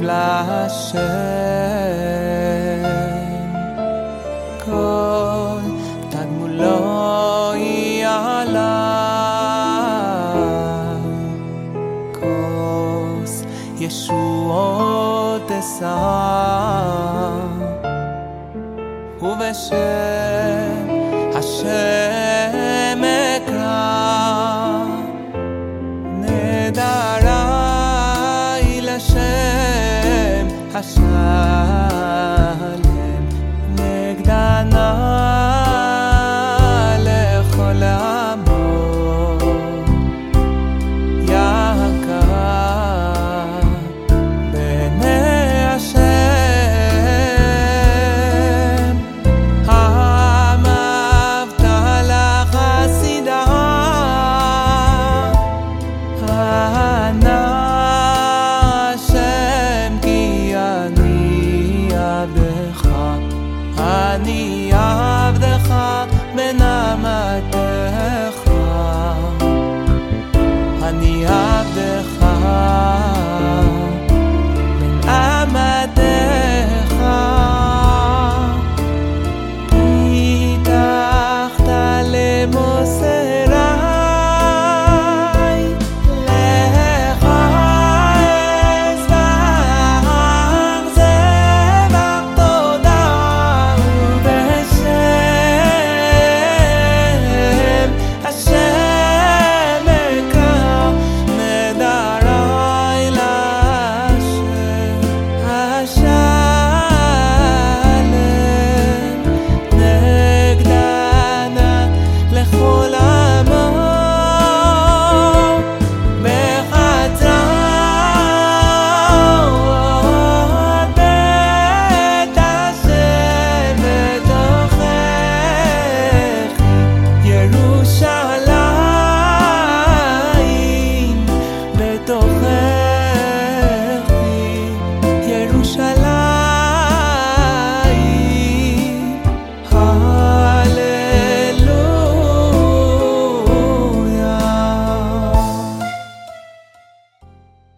Blessed. ישועות אשא ובשם השם אקרא נדרי לשם השם 你。